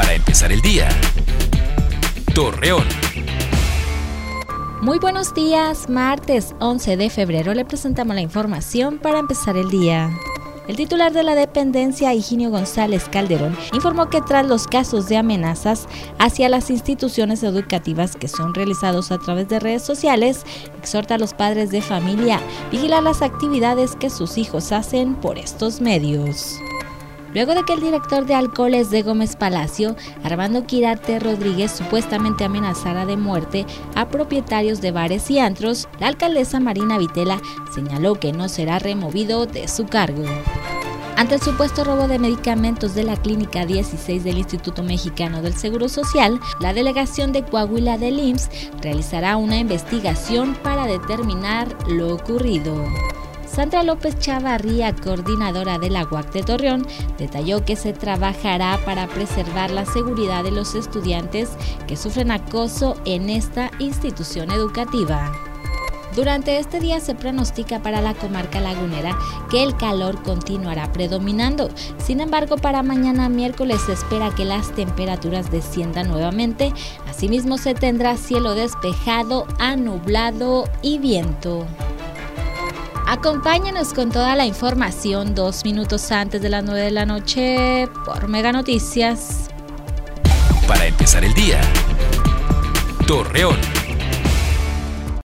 Para empezar el día. Torreón. Muy buenos días, martes 11 de febrero le presentamos la información para empezar el día. El titular de la dependencia, Higinio González Calderón, informó que tras los casos de amenazas hacia las instituciones educativas que son realizados a través de redes sociales, exhorta a los padres de familia vigilar las actividades que sus hijos hacen por estos medios. Luego de que el director de alcoholes de Gómez Palacio, Armando Quirarte Rodríguez, supuestamente amenazara de muerte a propietarios de bares y antros, la alcaldesa Marina Vitela señaló que no será removido de su cargo. Ante el supuesto robo de medicamentos de la Clínica 16 del Instituto Mexicano del Seguro Social, la delegación de Coahuila del IMSS realizará una investigación para determinar lo ocurrido. Sandra López Chavarría, coordinadora de la UAC de Torreón, detalló que se trabajará para preservar la seguridad de los estudiantes que sufren acoso en esta institución educativa. Durante este día se pronostica para la comarca lagunera que el calor continuará predominando. Sin embargo, para mañana miércoles se espera que las temperaturas desciendan nuevamente. Asimismo, se tendrá cielo despejado, anublado y viento. Acompáñanos con toda la información dos minutos antes de las 9 de la noche por Mega Noticias. Para empezar el día. Torreón.